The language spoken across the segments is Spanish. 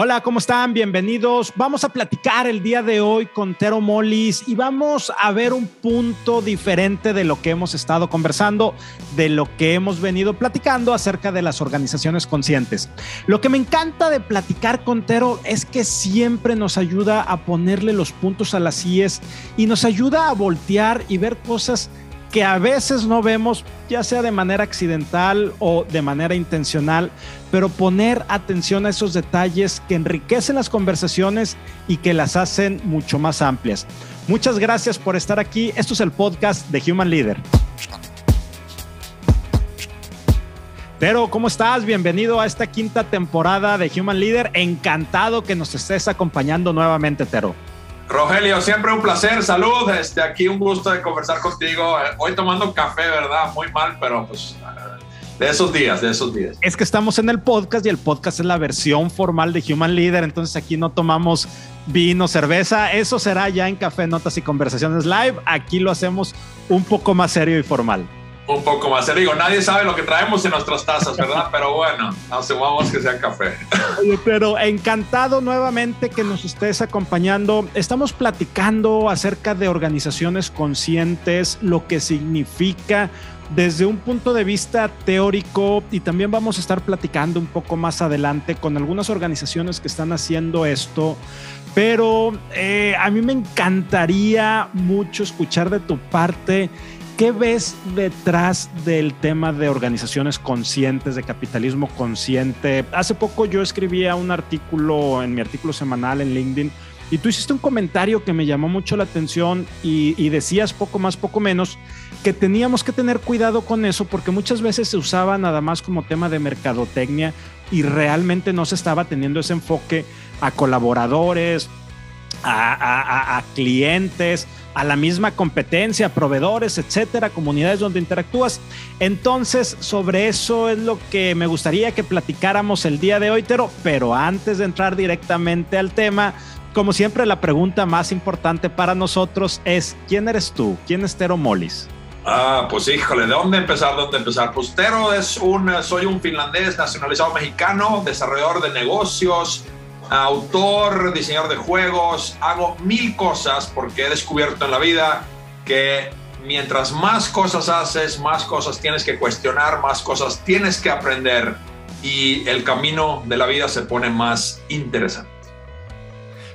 Hola, ¿cómo están? Bienvenidos. Vamos a platicar el día de hoy con Tero Molis y vamos a ver un punto diferente de lo que hemos estado conversando, de lo que hemos venido platicando acerca de las organizaciones conscientes. Lo que me encanta de platicar con Tero es que siempre nos ayuda a ponerle los puntos a las IES y nos ayuda a voltear y ver cosas que a veces no vemos, ya sea de manera accidental o de manera intencional, pero poner atención a esos detalles que enriquecen las conversaciones y que las hacen mucho más amplias. Muchas gracias por estar aquí. Esto es el podcast de Human Leader. Pero, ¿cómo estás? Bienvenido a esta quinta temporada de Human Leader. Encantado que nos estés acompañando nuevamente, Tero. Rogelio, siempre un placer. Salud. Este, aquí un gusto de conversar contigo. Hoy tomando café, ¿verdad? Muy mal, pero pues de esos días, de esos días. Es que estamos en el podcast y el podcast es la versión formal de Human Leader, entonces aquí no tomamos vino, cerveza, eso será ya en Café Notas y Conversaciones Live. Aquí lo hacemos un poco más serio y formal un poco más. Digo, nadie sabe lo que traemos en nuestras tazas, ¿verdad? Pero bueno, asumamos que sea café. pero encantado nuevamente que nos estés acompañando. Estamos platicando acerca de organizaciones conscientes, lo que significa desde un punto de vista teórico y también vamos a estar platicando un poco más adelante con algunas organizaciones que están haciendo esto. Pero eh, a mí me encantaría mucho escuchar de tu parte ¿Qué ves detrás del tema de organizaciones conscientes, de capitalismo consciente? Hace poco yo escribía un artículo en mi artículo semanal en LinkedIn y tú hiciste un comentario que me llamó mucho la atención y, decías poco más, poco menos, que teníamos que tener cuidado con eso porque muchas veces se usaba nada más como tema de mercadotecnia y realmente no se estaba teniendo ese enfoque a colaboradores, a, clientes, a la misma competencia, proveedores, etcétera, comunidades donde interactúas. Entonces, sobre eso es lo que me gustaría que platicáramos el día de hoy, Tero. Pero antes de entrar directamente al tema, como siempre, la pregunta más importante para nosotros es: ¿quién eres tú? ¿Quién es Tero Molis? Ah, pues híjole, ¿de dónde empezar? ¿Dónde empezar? Pues Tero es un, soy un finlandés nacionalizado mexicano, desarrollador de negocios, autor, diseñador de juegos, hago mil cosas porque he descubierto en la vida que mientras más cosas haces, más cosas tienes que cuestionar, más cosas tienes que aprender y el camino de la vida se pone más interesante.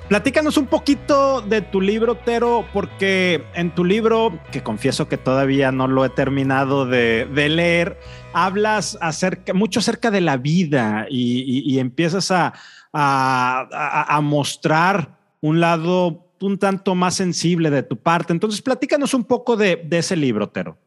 Platícanos un poquito de tu libro, Tero, porque en tu libro, que confieso que todavía no lo he terminado de, leer, hablas mucho acerca de la vida y empiezas a, a, mostrar un lado un tanto más sensible de tu parte. Entonces, platícanos un poco de, ese libro, Tero.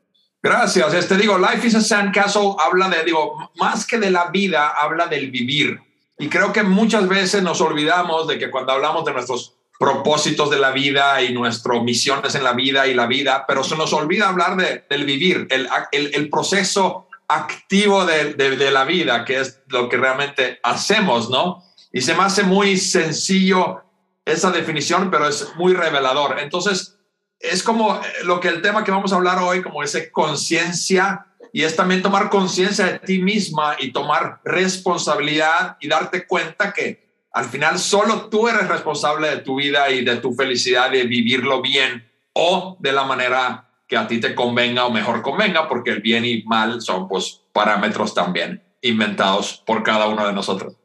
Gracias. Este digo, Life is a Sandcastle habla de, digo, más que de la vida, habla del vivir. Y creo que muchas veces nos olvidamos de que cuando hablamos de nuestros propósitos de la vida y nuestras misiones en la vida y la vida, pero se nos olvida hablar de, del vivir, el, el, proceso activo de, de, la vida, que es lo que realmente hacemos, ¿no? Y se me hace muy sencillo esa definición, pero es muy revelador. Entonces, es como lo que el tema que vamos a hablar hoy, como ese conciencia, y es también tomar conciencia de ti misma y tomar responsabilidad y darte cuenta que al final solo tú eres responsable de tu vida y de tu felicidad de vivirlo bien o de la manera que a ti te convenga o mejor convenga, porque el bien y mal son pues parámetros también inventados por cada uno de nosotros.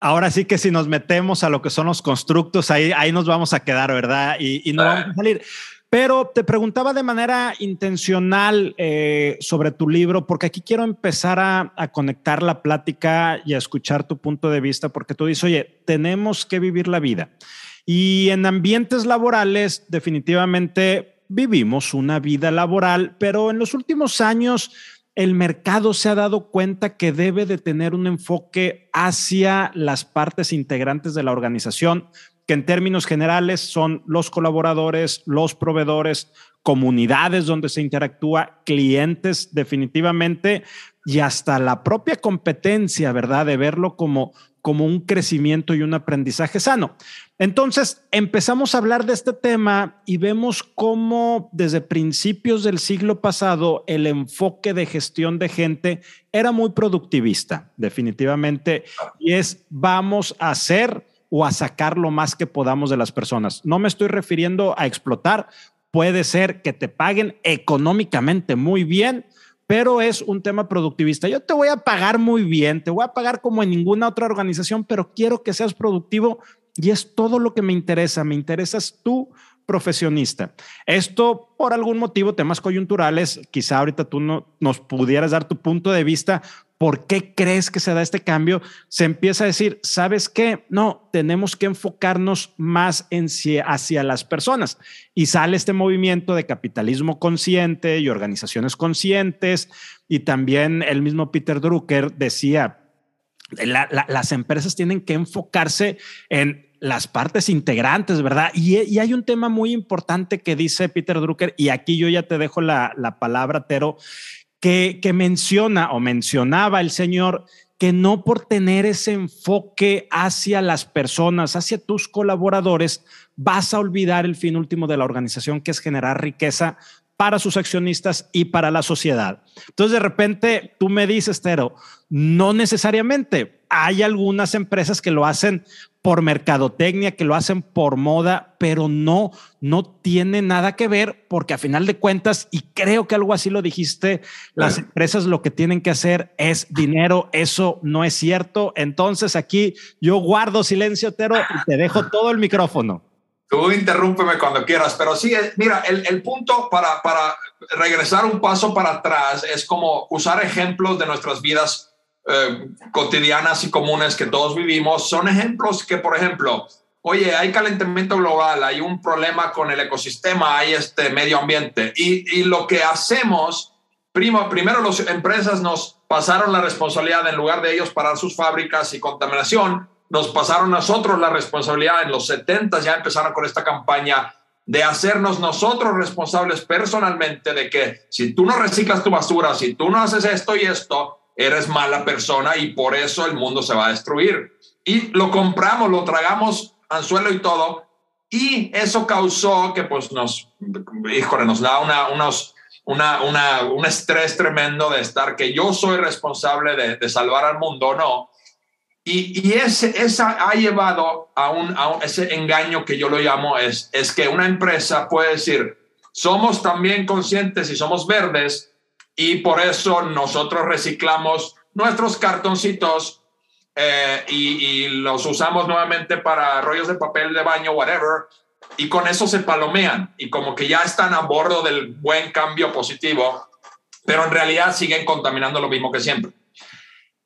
Ahora sí que si nos metemos a lo que son los constructos, ahí, ahí nos vamos a quedar, ¿verdad? Y, no vamos a salir. Pero te preguntaba de manera intencional eh, sobre tu libro, porque aquí quiero empezar a, a, conectar la plática y a escuchar tu punto de vista, porque tú dices, oye, tenemos que vivir la vida. Y en ambientes laborales, definitivamente vivimos una vida laboral, pero en los últimos años el mercado se ha dado cuenta que debe de tener un enfoque hacia las partes integrantes de la organización, que en términos generales son los colaboradores, los proveedores, comunidades donde se interactúa, clientes definitivamente, y hasta la propia competencia, ¿verdad? De verlo como, como un crecimiento y un aprendizaje sano. Entonces, empezamos a hablar de este tema y vemos cómo desde principios del siglo pasado el enfoque de gestión de gente era muy productivista, definitivamente, y es vamos a hacer o a sacar lo más que podamos de las personas. No me estoy refiriendo a explotar, puede ser que te paguen económicamente muy bien, pero es un tema productivista. Yo te voy a pagar muy bien, te voy a pagar como en ninguna otra organización, pero quiero que seas productivo y es todo lo que me interesa. Me interesas tú profesionista. Esto por algún motivo, temas coyunturales, quizá ahorita tú no, nos pudieras dar tu punto de vista. ¿Por qué crees que se da este cambio? Se empieza a decir, ¿sabes qué? No, tenemos que enfocarnos más en hacia las personas. Y sale este movimiento de capitalismo consciente y organizaciones conscientes. Y también el mismo Peter Drucker decía, las empresas tienen que enfocarse en las partes integrantes, ¿verdad? Y, hay un tema muy importante que dice Peter Drucker, y aquí yo ya te dejo la, palabra, Tero, que, que menciona o mencionaba el señor que no por tener ese enfoque hacia las personas, hacia tus colaboradores, vas a olvidar el fin último de la organización, que es generar riqueza para sus accionistas y para la sociedad. Entonces, de repente, tú me dices, Tero, no necesariamente. Hay algunas empresas que lo hacen por mercadotecnia, que lo hacen por moda, pero no, no tiene nada que ver porque a final de cuentas, y creo que algo así lo dijiste, las empresas lo que tienen que hacer es dinero, eso no es cierto. Entonces aquí yo guardo silencio, Tero, y te dejo todo el micrófono. Tú interrúmpeme cuando quieras, pero sí, eh, mira, el, el punto para, para regresar un paso para atrás es como usar ejemplos de nuestras vidas eh, cotidianas y comunes que todos vivimos. Son ejemplos que, por ejemplo, oye, hay calentamiento global, hay un problema con el ecosistema, hay este medio ambiente. Y, lo que hacemos, primo, primero las empresas nos pasaron la responsabilidad en lugar de ellos parar sus fábricas y contaminación, nos pasaron nosotros la responsabilidad en los 70 ya empezaron con esta campaña de hacernos nosotros responsables personalmente de que si tú no reciclas tu basura, si tú no haces esto y esto, eres mala persona y por eso el mundo se va a destruir. Y lo compramos, lo tragamos anzuelo y todo. Y eso causó que pues nos, híjole, nos da una, unos, una, una, un estrés tremendo de estar que yo soy responsable de, de salvar al mundo o no. Y, y ese, esa ha llevado a, un, a ese engaño que yo lo llamo es, es que una empresa puede decir, somos también conscientes y somos verdes, y por eso nosotros reciclamos nuestros cartoncitos eh, y, los usamos nuevamente para rollos de papel de baño, whatever, y con eso se palomean y como que ya están a bordo del buen cambio positivo, pero en realidad siguen contaminando lo mismo que siempre.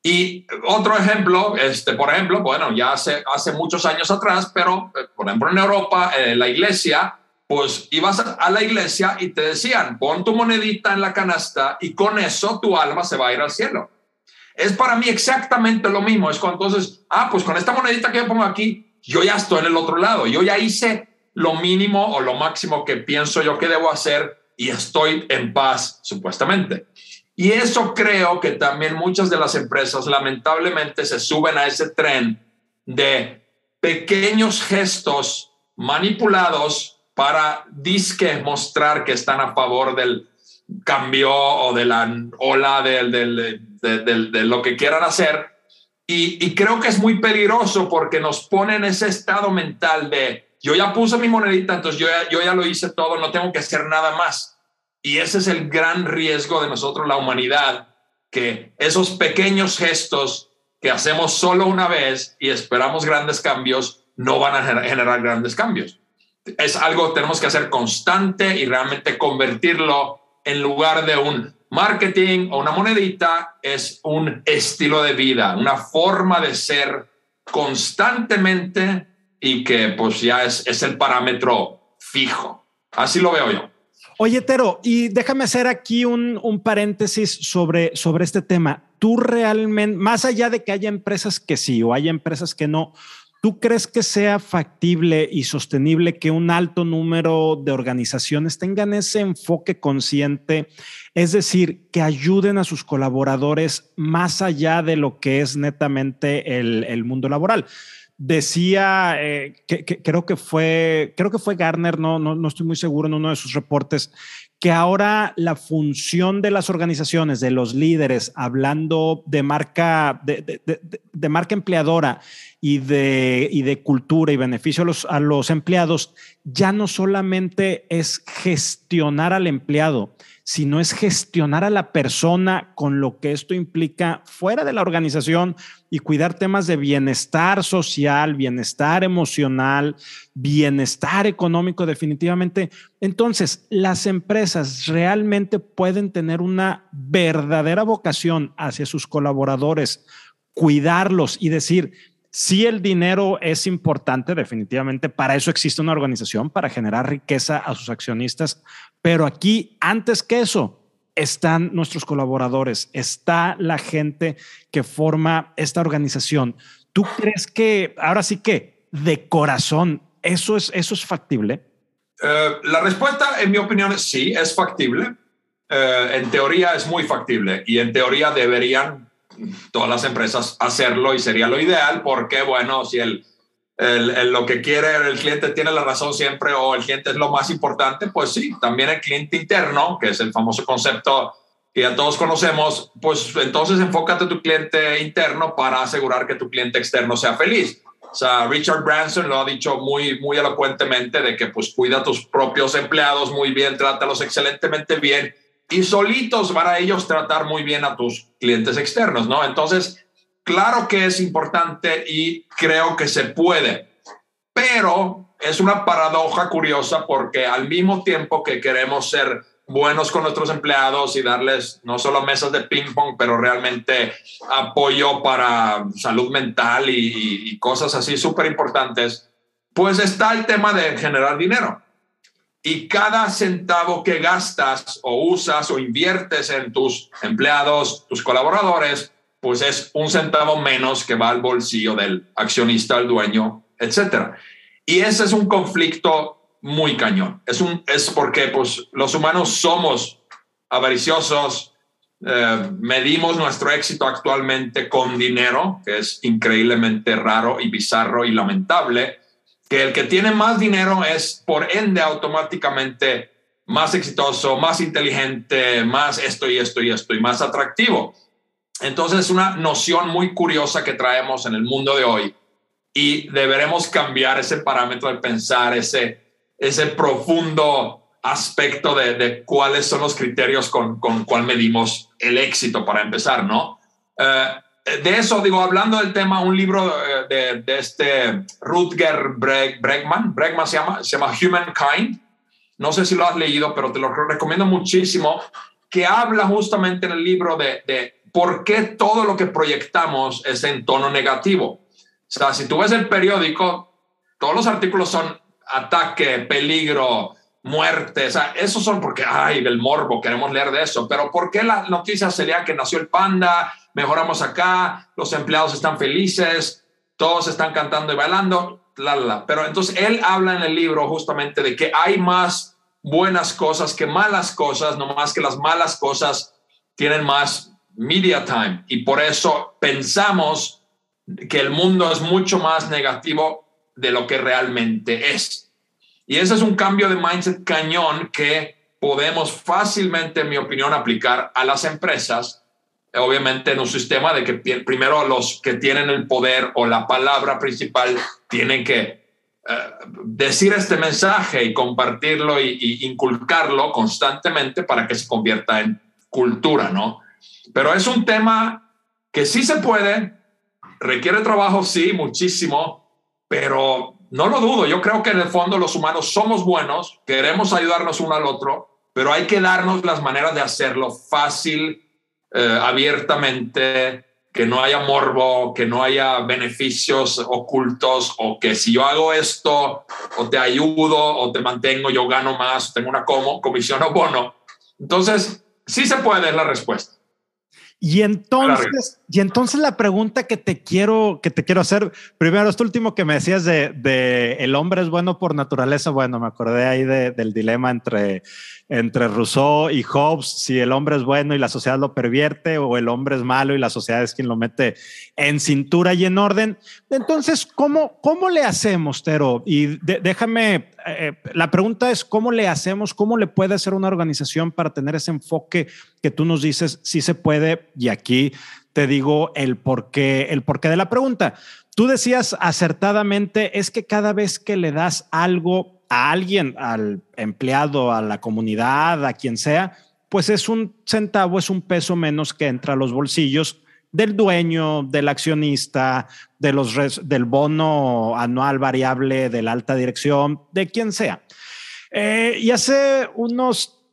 Y otro ejemplo, este, por ejemplo, bueno, ya hace, hace muchos años atrás, pero eh, por ejemplo en Europa, eh, la iglesia pues ibas a la iglesia y te decían, pon tu monedita en la canasta y con eso tu alma se va a ir al cielo. Es para mí exactamente lo mismo. Es cuando entonces, ah, pues con esta monedita que yo pongo aquí, yo ya estoy en el otro lado. Yo ya hice lo mínimo o lo máximo que pienso yo que debo hacer y estoy en paz, supuestamente. Y eso creo que también muchas de las empresas lamentablemente se suben a ese tren de pequeños gestos manipulados para disque mostrar que están a favor del cambio o de la ola de, de, lo que quieran hacer. Y, creo que es muy peligroso porque nos pone en ese estado mental de yo ya puse mi monedita, entonces yo yo ya lo hice todo, no tengo que hacer nada más. Y ese es el gran riesgo de nosotros, la humanidad, que esos pequeños gestos que hacemos solo una vez y esperamos grandes cambios, no van a generar grandes cambios es algo que tenemos que hacer constante y realmente convertirlo en lugar de un marketing o una monedita, es un estilo de vida, una forma de ser constantemente y que pues ya es, es el parámetro fijo. Así lo veo yo. Oye, Tero, y déjame hacer aquí un, un, paréntesis sobre, sobre este tema. Tú realmente, más allá de que haya empresas que sí o haya empresas que no, ¿Tú crees que sea factible y sostenible que un alto número de organizaciones tengan ese enfoque consciente? Es decir, que ayuden a sus colaboradores más allá de lo que es netamente el, mundo laboral decía eh, que, creo que fue creo que fue Garner no, no, no estoy muy seguro en uno de sus reportes que ahora la función de las organizaciones, de los líderes, hablando de marca, de, marca empleadora y de, y de cultura y beneficio a los, a los empleados, ya no solamente es gestionar al empleado, sino es gestionar a la persona con lo que esto implica fuera de la organización y cuidar temas de bienestar social, bienestar emocional, bienestar económico definitivamente. Entonces, las empresas realmente pueden tener una verdadera vocación hacia sus colaboradores, cuidarlos y decir, si el dinero es importante, definitivamente. Para eso existe una organización, para generar riqueza a sus accionistas. Pero aquí, antes que eso, están nuestros colaboradores, está la gente que forma esta organización. ¿Tú crees que, ahora sí que, de corazón, eso es, eso es factible? Eh, la respuesta, en mi opinión, es sí, es factible. Eh, en teoría es muy factible y en teoría deberían todas las empresas hacerlo y sería lo ideal porque, bueno, si el, lo que quiere el cliente tiene la razón siempre o el cliente es lo más importante, pues sí, también el cliente interno, que es el famoso concepto que ya todos conocemos, pues entonces enfócate tu cliente interno para asegurar que tu cliente externo sea feliz. O sea, Richard Branson lo ha dicho muy, muy elocuentemente de que pues cuida a tus propios empleados muy bien, trátalos excelentemente bien y solitos van a ellos tratar muy bien a tus clientes externos, ¿no? Entonces, claro que es importante y creo que se puede, pero es una paradoja curiosa porque al mismo tiempo que queremos ser buenos con nuestros empleados y darles no solo mesas de ping pong, pero realmente apoyo para salud mental y, y cosas así súper importantes, pues está el tema de generar dinero y cada centavo que gastas o usas o inviertes en tus empleados, tus colaboradores, pues es un centavo menos que va al bolsillo del accionista, el dueño, etcétera. Y ese es un conflicto muy cañón. Es, un, es porque pues, los humanos somos avariciosos, eh, medimos nuestro éxito actualmente con dinero, que es increíblemente raro y bizarro y lamentable que el que tiene más dinero es por ende automáticamente más exitoso, más inteligente, más esto y esto y esto y más atractivo. Entonces es una noción muy curiosa que traemos en el mundo de hoy y deberemos cambiar ese parámetro de pensar, ese, ese profundo aspecto de, de cuáles son los criterios con, con cuál medimos el éxito para empezar, ¿no? Eh, de eso, digo, hablando del tema, un libro eh, de, este Rutger Bregman, Bregman se llama, se llama Humankind. No sé si lo has leído, pero te lo recomiendo muchísimo, que habla justamente en el libro de, de por qué todo lo que proyectamos es en tono negativo. O sea, si tú ves el periódico, todos los artículos son ataque, peligro, muerte. O sea, esos son porque, ay, del morbo, queremos leer de eso. Pero ¿por qué la noticia sería que nació el panda? mejoramos acá, los empleados están felices, todos están cantando y bailando, la, la, Pero entonces él habla en el libro justamente de que hay más buenas cosas que malas cosas, no más que las malas cosas tienen más media time y por eso pensamos que el mundo es mucho más negativo de lo que realmente es. Y ese es un cambio de mindset cañón que podemos fácilmente, en mi opinión, aplicar a las empresas obviamente en un sistema de que primero los que tienen el poder o la palabra principal tienen que eh, decir este mensaje y compartirlo y, inculcarlo constantemente para que se convierta en cultura, ¿no? Pero es un tema que sí se puede, requiere trabajo, sí, muchísimo, pero no lo dudo, yo creo que en el fondo los humanos somos buenos, queremos ayudarnos uno al otro, pero hay que darnos las maneras de hacerlo fácil, eh, abiertamente, que no haya morbo, que no haya beneficios ocultos o que si yo hago esto o te ayudo o te mantengo, yo gano más, tengo una como, comisión o bono. Entonces, sí se puede, es la respuesta. Y entonces, y entonces la pregunta que te quiero, que te quiero hacer, primero, esto último que me decías de, de el hombre es bueno por naturaleza, bueno, me acordé ahí de, del dilema entre, entre Rousseau y Hobbes, si el hombre es bueno y la sociedad lo pervierte o el hombre es malo y la sociedad es quien lo mete en cintura y en orden. Entonces, ¿cómo, cómo le hacemos, Tero? Y déjame, eh, la pregunta es, ¿cómo le hacemos? ¿Cómo le puede hacer una organización para tener ese enfoque que tú nos dices, si se puede? Y aquí te digo el porqué, el porqué de la pregunta. Tú decías acertadamente, es que cada vez que le das algo a alguien, al empleado, a la comunidad, a quien sea, pues es un centavo, es un peso menos que entra a los bolsillos del dueño, del accionista, de los del bono anual variable, de la alta dirección, de quien sea. Eh, y hace unos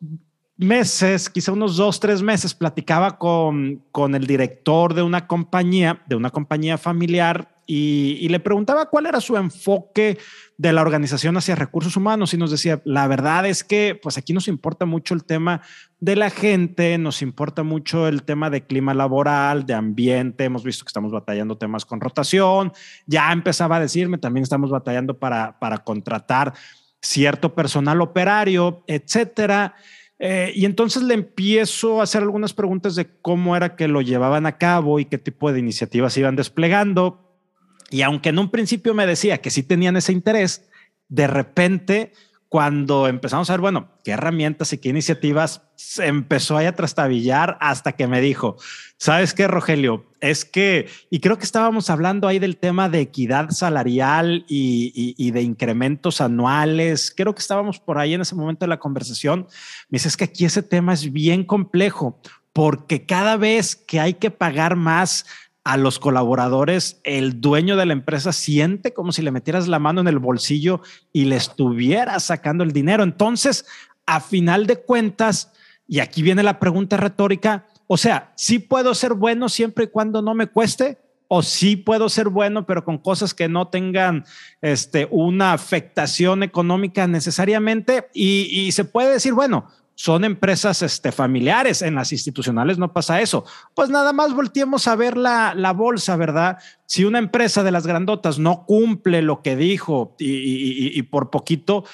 meses, quizá unos dos, tres meses, platicaba con, con el director de una compañía, de una compañía familiar, y, le preguntaba cuál era su enfoque de la organización hacia recursos humanos y nos decía, la verdad es que pues aquí nos importa mucho el tema de la gente, nos importa mucho el tema de clima laboral, de ambiente, hemos visto que estamos batallando temas con rotación, ya empezaba a decirme, también estamos batallando para, para contratar cierto personal operario, etcétera. Eh, y entonces le empiezo a hacer algunas preguntas de cómo era que lo llevaban a cabo y qué tipo de iniciativas iban desplegando. Y aunque en un principio me decía que sí tenían ese interés, de repente cuando empezamos a ver, bueno, qué herramientas y qué iniciativas, se empezó a trastabillar hasta que me dijo, ¿sabes qué, Rogelio? Es que, y creo que estábamos hablando ahí del tema de equidad salarial y, de incrementos anuales. Creo que estábamos por ahí en ese momento de la conversación. Me dice, es que aquí ese tema es bien complejo porque cada vez que hay que pagar más a los colaboradores, el dueño de la empresa siente como si le metieras la mano en el bolsillo y le estuvieras sacando el dinero. Entonces, a final de cuentas, y aquí viene la pregunta retórica, o sea, sí puedo ser bueno siempre y cuando no me cueste, o sí puedo ser bueno, pero con cosas que no tengan este, una afectación económica necesariamente. Y, y se puede decir, bueno, son empresas este, familiares, en las institucionales no pasa eso. Pues nada más volteemos a ver la, la bolsa, ¿verdad? Si una empresa de las grandotas no cumple lo que dijo y, por poquito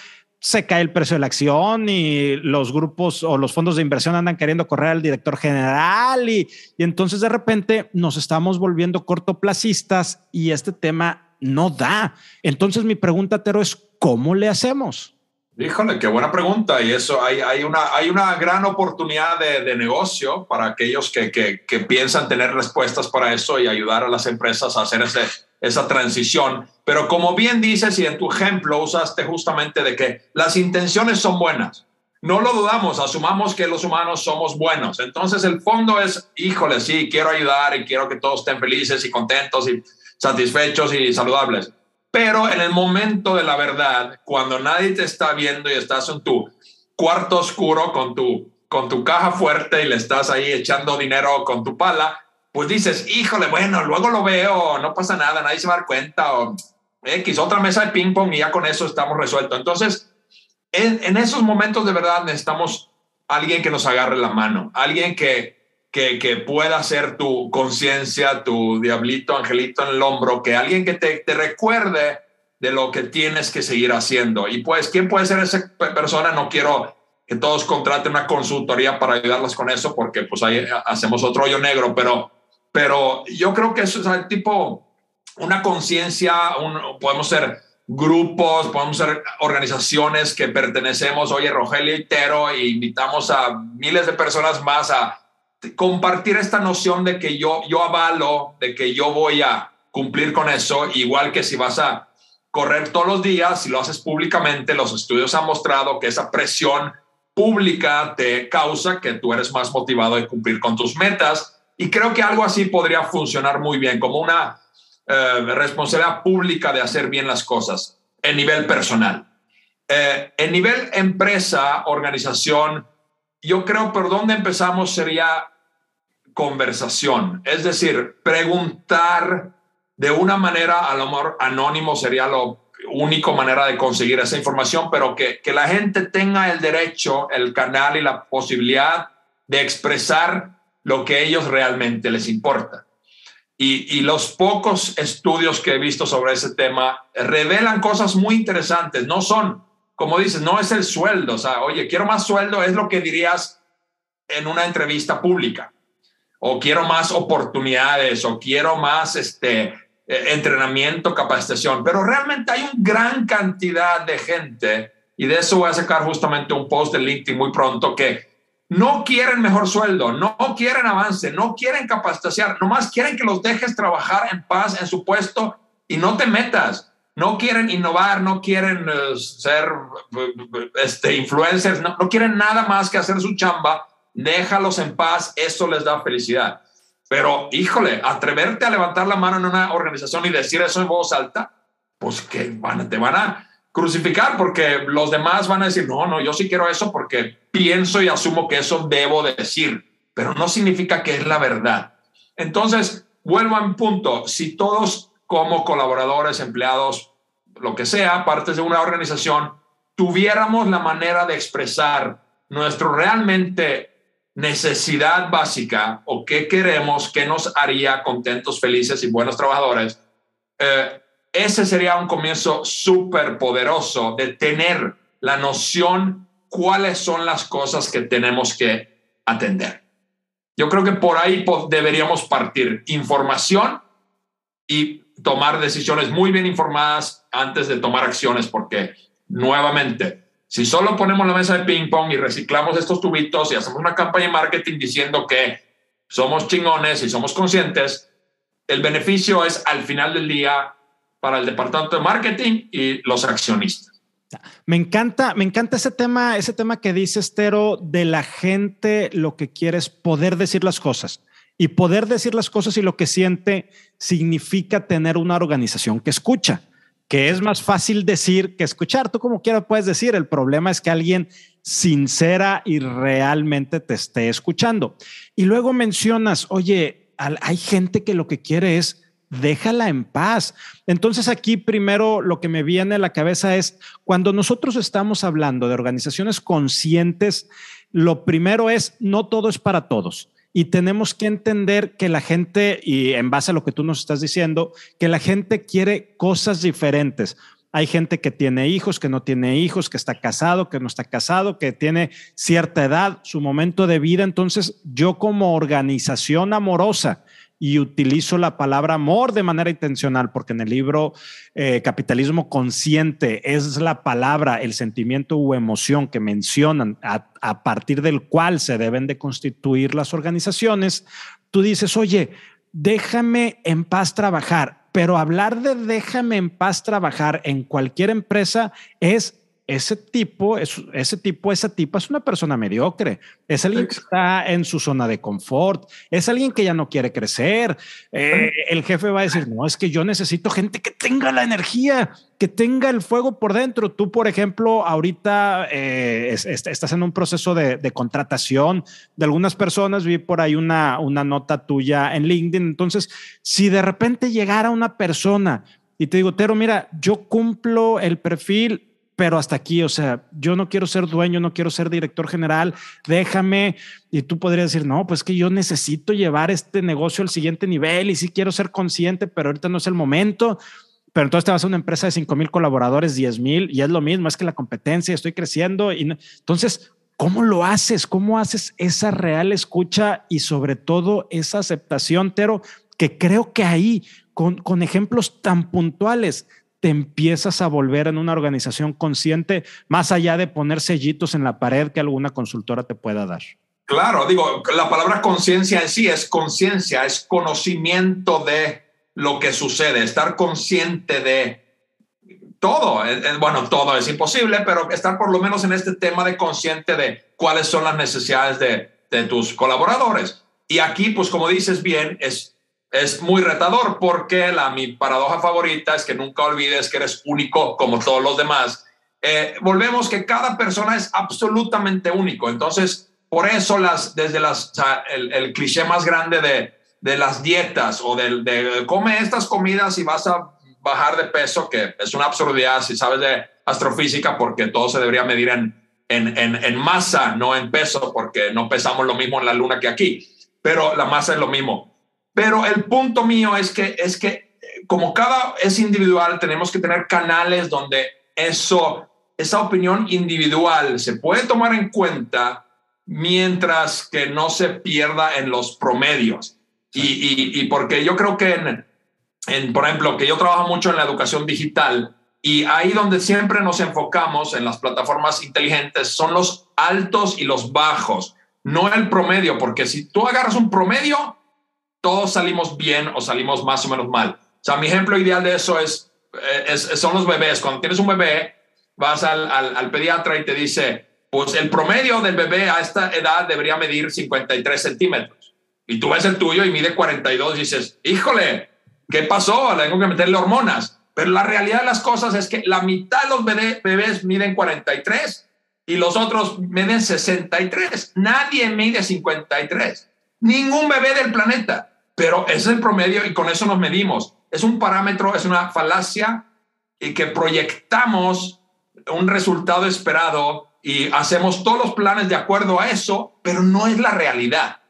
se cae el precio de la acción y los grupos o los fondos de inversión andan queriendo correr al director general y, y entonces de repente nos estamos volviendo cortoplacistas y este tema no da. Entonces mi pregunta, Tero, es ¿cómo le hacemos? Híjole, qué buena pregunta. Y eso, hay, una, hay una gran oportunidad de, de negocio para aquellos que, que, que, piensan tener respuestas para eso y ayudar a las empresas a hacer ese, esa transición. Pero como bien dices y en tu ejemplo usaste justamente de que las intenciones son buenas. No lo dudamos, asumamos que los humanos somos buenos. Entonces el fondo es, híjole, sí, quiero ayudar y quiero que todos estén felices y contentos y satisfechos y saludables pero en el momento de la verdad, cuando nadie te está viendo y estás en tu cuarto oscuro con tu, con tu caja fuerte y le estás ahí echando dinero con tu pala, pues dices, híjole, bueno, luego lo veo, no pasa nada, nadie se va a dar cuenta, o X, otra mesa de ping pong y ya con eso estamos resueltos. Entonces, en, en esos momentos de verdad necesitamos alguien que nos agarre la mano, alguien que, que, pueda ser tu conciencia, tu diablito, angelito en el hombro, que alguien que te, te, recuerde de lo que tienes que seguir haciendo. Y pues, ¿quién puede ser esa persona? No quiero que todos contraten una consultoría para ayudarlos con eso, porque pues ahí hacemos otro hoyo negro, pero, pero yo creo que eso es el tipo, una conciencia, podemos ser grupos, podemos ser organizaciones que pertenecemos, oye, Rogelio y Tero, e invitamos a miles de personas más a compartir esta noción de que yo, yo avalo, de que yo voy a cumplir con eso, igual que si vas a correr todos los días, si lo haces públicamente, los estudios han mostrado que esa presión pública te causa que tú eres más motivado de cumplir con tus metas. Y creo que algo así podría funcionar muy bien, como una eh, responsabilidad pública de hacer bien las cosas en nivel personal. Eh, en nivel empresa, organización, yo creo por dónde empezamos sería conversación, es decir, preguntar de una manera, a lo mejor anónimo sería lo único manera de conseguir esa información, pero que, que la gente tenga el derecho, el canal y la posibilidad de expresar lo que ellos realmente les importa. y, los pocos estudios que he visto sobre ese tema revelan cosas muy interesantes. No son, como dices, no es el sueldo. O sea, oye, quiero más sueldo, es lo que dirías en una entrevista pública. O quiero más oportunidades, o quiero más este, eh, entrenamiento, capacitación. Pero realmente hay una gran cantidad de gente, y de eso voy a sacar justamente un post de LinkedIn muy pronto, que no quieren mejor sueldo, no quieren avance, no quieren capacitación, nomás quieren que los dejes trabajar en paz en su puesto y no te metas. No quieren innovar, no quieren eh, ser este, influencers, no, quieren nada más que hacer su chamba. Déjalos en paz, eso les da felicidad. Pero, híjole, atreverte a levantar la mano en una organización y decir eso en voz alta, pues que van, te van a crucificar porque los demás van a decir, no, no, yo sí quiero eso porque pienso y asumo que eso debo decir, pero no significa que es la verdad. Entonces, vuelvo a mi punto, si todos como colaboradores, empleados, lo que sea, partes de una organización, tuviéramos la manera de expresar nuestro realmente necesidad básica o qué queremos, qué nos haría contentos, felices y buenos trabajadores, eh, ese sería un comienzo súper poderoso de tener la noción cuáles son las cosas que tenemos que atender. Yo creo que por ahí deberíamos partir información y tomar decisiones muy bien informadas antes de tomar acciones, porque nuevamente, si solo ponemos la mesa de ping pong y reciclamos estos tubitos y hacemos una campaña de marketing diciendo que somos chingones y somos conscientes, el beneficio es al final del día para el departamento de marketing y los accionistas. Me encanta, me encanta ese tema, ese tema que dice Estero de la gente lo que quiere es poder decir las cosas y poder decir las cosas y lo que siente significa tener una organización que escucha, que es más fácil decir que escuchar. Tú como quieras puedes decir, el problema es que alguien sincera y realmente te esté escuchando. Y luego mencionas, oye, hay gente que lo que quiere es déjala en paz. Entonces aquí primero lo que me viene a la cabeza es cuando nosotros estamos hablando de organizaciones conscientes, lo primero es no todo es para todos. Y tenemos que entender que la gente, y en base a lo que tú nos estás diciendo, que la gente quiere cosas diferentes. Hay gente que tiene hijos, que no tiene hijos, que está casado, que no está casado, que tiene cierta edad, su momento de vida. Entonces, yo como organización amorosa, y utilizo la palabra amor de manera intencional, porque en el libro eh, Capitalismo Consciente es la palabra, el sentimiento u emoción que mencionan a, a partir del cual se deben de constituir las organizaciones. Tú dices, oye, déjame en paz trabajar, pero hablar de déjame en paz trabajar en cualquier empresa es ese tipo, ese tipo, esa tipa es una persona mediocre. Es alguien que está en su zona de confort. Es alguien que ya no quiere crecer. Eh, el jefe va a decir, no, es que yo necesito gente que tenga la energía, que tenga el fuego por dentro. Tú, por ejemplo, ahorita eh, estás en un proceso de, contratación de algunas personas. Vi por ahí una, una nota tuya en LinkedIn. Entonces, si de repente llegara una persona y te digo, Tero, mira, yo cumplo el perfil pero hasta aquí, o sea, yo no quiero ser dueño, no quiero ser director general, déjame. Y tú podrías decir, no, pues que yo necesito llevar este negocio al siguiente nivel y sí quiero ser consciente, pero ahorita no es el momento. Pero entonces te vas a una empresa de 5 mil colaboradores, 10 mil, y es lo mismo, es que la competencia, estoy creciendo. Y entonces, ¿cómo lo haces? ¿Cómo haces esa real escucha y sobre todo esa aceptación, Tero? Que creo que ahí, con, con ejemplos tan puntuales, te empiezas a volver en una organización consciente, más allá de poner sellitos en la pared que alguna consultora te pueda dar. Claro, digo, la palabra conciencia en sí es conciencia, es conocimiento de lo que sucede, estar consciente de todo. Eh, eh, bueno, todo es imposible, pero estar por lo menos en este tema de consciente de cuáles son las necesidades de, de tus colaboradores. Y aquí, pues como dices bien, es es muy retador porque la, mi paradoja favorita es que nunca olvides que eres único como todos los demás. Eh, volvemos que cada persona es absolutamente único. Entonces, por eso las, desde las, el, cliché más grande de, de las dietas o de, de, come estas comidas y vas a bajar de peso, que es una absurdidad si sabes de astrofísica, porque todo se debería medir en, en, en, en masa, no en peso, porque no pesamos lo mismo en la luna que aquí, pero la masa es lo mismo Pero el punto mío es que, es que como cada es individual, tenemos que tener canales donde eso, esa opinión individual se puede tomar en cuenta mientras que no se pierda en los promedios. Y, y, porque yo creo que, en, en, por ejemplo, que yo trabajo mucho en la educación digital y ahí donde siempre nos enfocamos en las plataformas inteligentes son los altos y los bajos, no el promedio, porque si tú agarras un promedio, todos salimos bien o salimos más o menos mal. O sea, mi ejemplo ideal de eso es, eh, son los bebés. Cuando tienes un bebé, vas al, al, al pediatra y te dice, pues el promedio del bebé a esta edad debería medir 53 centímetros. Y tú ves el tuyo y mide 42 y dices, híjole, ¿qué pasó? Le tengo que meterle hormonas. Pero la realidad de las cosas es que la mitad de los bebés miden 43 y los otros miden 63. Nadie mide 53. Ningún bebé del planeta. Pero es el promedio y con eso nos medimos. Es un parámetro, es una falacia y que proyectamos un resultado esperado y hacemos todos los planes de acuerdo a eso, pero no es la realidad.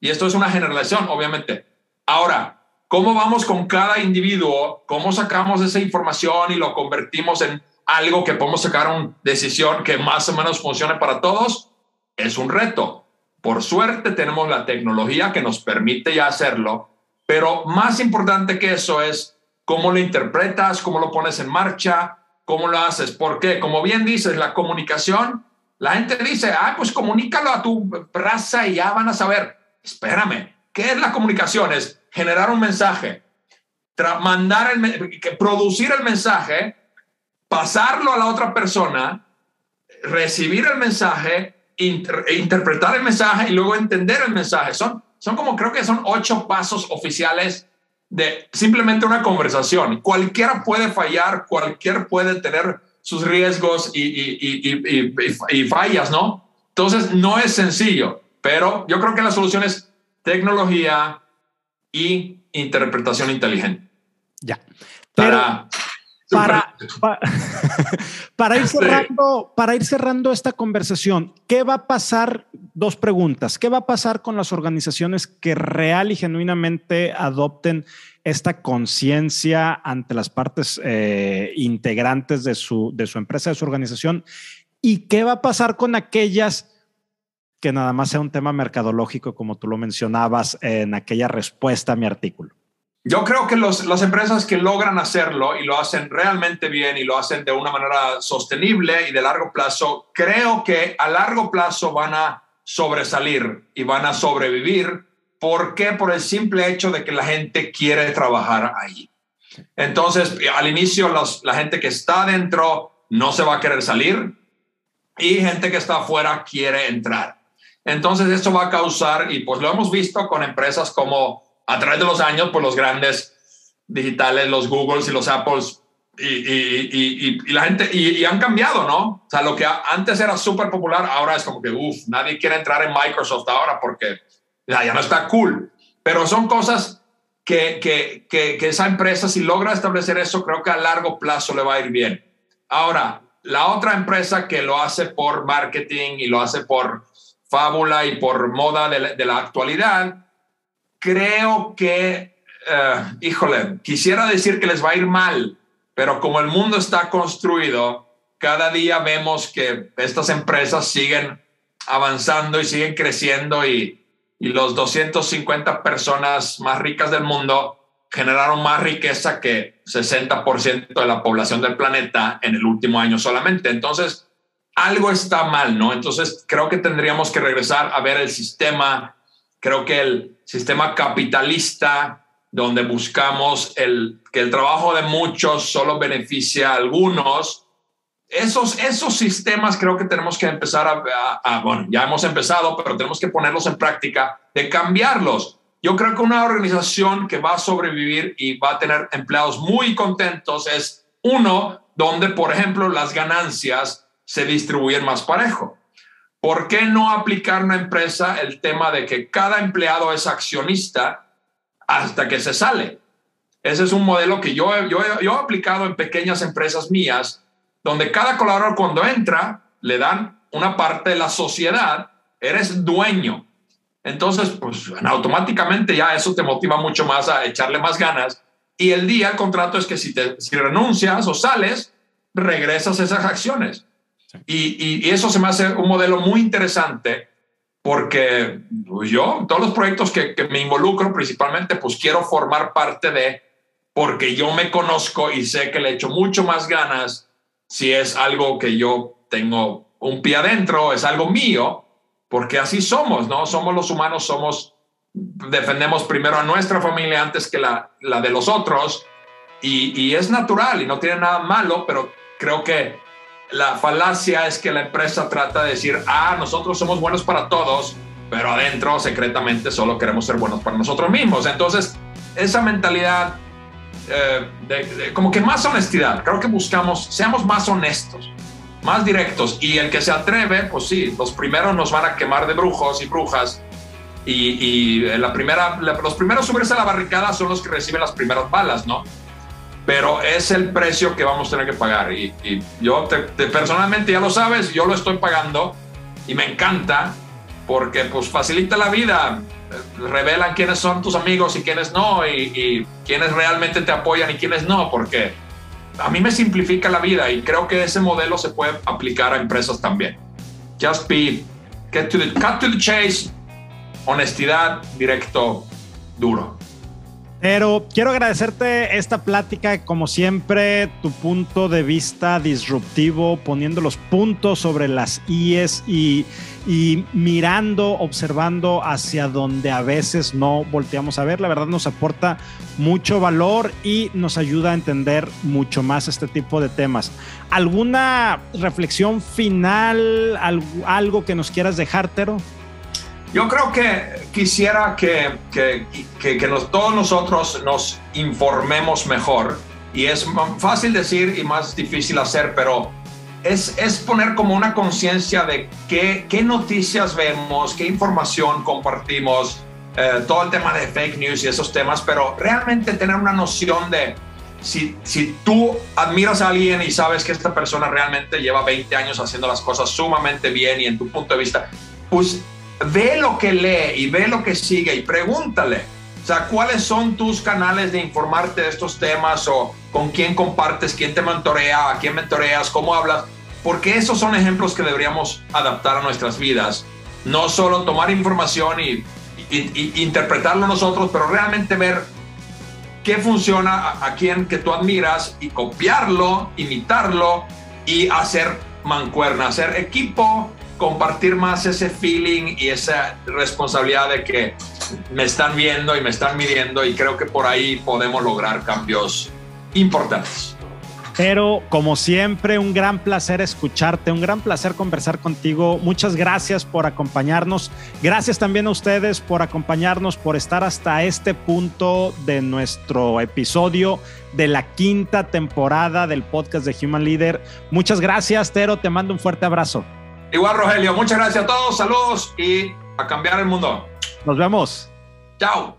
Y esto es una generalización, obviamente. Ahora, ¿cómo vamos con cada individuo? ¿Cómo sacamos esa información y lo convertimos en algo que podemos sacar una decisión que más o menos funcione para todos? Es un reto. Por suerte tenemos la tecnología que nos permite ya hacerlo, pero más importante que eso es cómo lo interpretas, cómo lo pones en marcha, ¿Cómo lo haces? Porque, como bien dices, la comunicación, la gente dice, ah, pues comunícalo a tu raza y ya van a saber. Espérame, ¿qué es la comunicación? Es generar un mensaje, mandar el, producir el mensaje, pasarlo a la otra persona, recibir el mensaje, interpretar el mensaje y luego entender el mensaje. Son, son como creo que son ocho pasos oficiales de simplemente una conversación. Cualquiera puede fallar, cualquiera puede tener sus riesgos y, fallas, ¿no? Entonces, no es sencillo, pero yo creo que la solución es tecnología y interpretación inteligente. Ya. Para, para, para, ir cerrando, para ir cerrando esta conversación, ¿qué va a pasar? Dos preguntas. ¿Qué va a pasar con las organizaciones que real y genuinamente adopten esta conciencia ante las partes eh, integrantes de su, de su empresa, de su organización? ¿Y qué va a pasar con aquellas que nada más sea un tema mercadológico, como tú lo mencionabas en aquella respuesta a mi artículo? Yo creo que las empresas que logran hacerlo y lo hacen realmente bien y lo hacen de una manera sostenible y de largo plazo, creo que a largo plazo van a sobresalir y van a sobrevivir. ¿Por qué? Por el simple hecho de que la gente quiere trabajar ahí. Entonces, al inicio, la gente que está dentro no se va a querer salir y gente que está afuera quiere entrar. Entonces, esto va a causar, y pues lo hemos visto con empresas como a través de los años, pues los grandes digitales, los Googles y los Apples y, y, y, la gente, y, han cambiado, ¿no? O sea, lo que antes era súper popular, ahora es como que, uff, nadie quiere entrar en Microsoft ahora porque ya, ya no está cool. Pero son cosas que, que, que, que, esa empresa, si logra establecer eso, creo que a largo plazo le va a ir bien. Ahora, la otra empresa que lo hace por marketing y lo hace por fábula y por moda de la actualidad, creo que, eh, híjole, quisiera decir que les va a ir mal, pero como el mundo está construido, cada día vemos que estas empresas siguen avanzando y siguen creciendo y, y los 250 personas más ricas del mundo generaron más riqueza que 60% de la población del planeta en el último año solamente. Entonces, algo está mal, ¿no? Entonces, creo que tendríamos que regresar a ver el sistema Creo que el sistema capitalista, donde buscamos el, que el trabajo de muchos solo beneficia a algunos, esos, esos sistemas creo que tenemos que empezar a, bueno, ya hemos empezado, pero tenemos que ponerlos en práctica, de cambiarlos. Yo creo que una organización que va a sobrevivir y va a tener empleados muy contentos es uno donde, por ejemplo, las ganancias se distribuyen más parejo. ¿Por qué no aplicar una empresa el tema de que cada empleado es accionista hasta que se sale? Ese es un modelo que yo, yo, yo he aplicado en pequeñas empresas mías, donde cada colaborador cuando entra le dan una parte de la sociedad, eres dueño. entonces pues automáticamente ya eso te motiva mucho más a echarle más ganas. Y el día, el contrato es que si, te, si renuncias o sales, regresas esas acciones. Y, y, eso se me hace un modelo muy interesante porque pues, yo, todos los proyectos que, que me involucro principalmente, pues quiero formar parte de, porque yo me conozco y sé que le echo mucho más ganas si es algo que yo tengo un pie adentro, es algo mío, porque así somos, ¿no? Somos los humanos, somos, defendemos primero a nuestra familia antes que la, la de los otros, y, y es natural y no tiene nada malo, pero creo que la falacia es que la empresa trata de decir, ah, nosotros somos buenos para todos, pero adentro secretamente solo queremos ser buenos para nosotros mismos. Entonces, esa mentalidad, eh, como que más honestidad, creo que buscamos, seamos más honestos más directos. Y el que se atreve, pues sí, los primeros nos van a quemar de brujos y brujas. Y, la primera, los primeros subirse a la barricada son los que reciben las primeras balas, ¿no? Pero es el precio que vamos a tener que pagar. Y, yo personalmente ya lo sabes, yo lo estoy pagando y me encanta porque pues facilita la vida, revelan quiénes son tus amigos y quiénes no, y, y quiénes realmente te apoyan y quiénes no, porque a mí me simplifica la vida y creo que ese modelo se puede aplicar a empresas también. Just be, get to the, cut to the chase, honestidad, directo, duro. Pero quiero agradecerte esta plática, como siempre, tu punto de vista disruptivo, poniendo los puntos sobre las IES y y mirando, observando hacia donde a veces no volteamos a ver. La verdad nos aporta mucho valor y nos ayuda a entender mucho más este tipo de temas. ¿Alguna reflexión final, algo, que nos quieras dejar, Tero? Yo creo que quisiera que, que, que, que todos nosotros nos informemos mejor. Y es fácil decir y más difícil hacer, pero es, poner como una conciencia de qué, qué, noticias vemos, qué información compartimos, eh, todo el tema de fake news y esos temas, pero realmente tener una noción de si, si tú admiras a alguien y sabes que esta persona realmente lleva 20 años haciendo las cosas sumamente bien y en tu punto de vista, pues ve lo que lee y ve lo que sigue y pregúntale. O sea, ¿cuáles son tus canales de informarte de estos temas o con quién compartes, quién te mentorea, a quién mentoreas, cómo hablas? porque esos son ejemplos que deberíamos adaptar a nuestras vidas. No solo tomar información y, interpretarlo nosotros, pero realmente ver qué funciona a, quien que tú admiras y copiarlo, imitarlo y hacer mancuerna, hacer equipo, compartir más ese feeling y esa responsabilidad de que me están viendo y me están midiendo y creo que por ahí podemos lograr cambios importantes. Pero como siempre, un gran placer escucharte, un gran placer conversar contigo. Muchas gracias por acompañarnos. Gracias también a ustedes por acompañarnos, por estar hasta este punto de nuestro episodio de la quinta temporada del podcast de Human Leader. Muchas gracias, Tero. Te mando un fuerte abrazo. Igual, Rogelio. Muchas gracias a todos. Saludos y a cambiar el mundo. Nos vemos. Chao.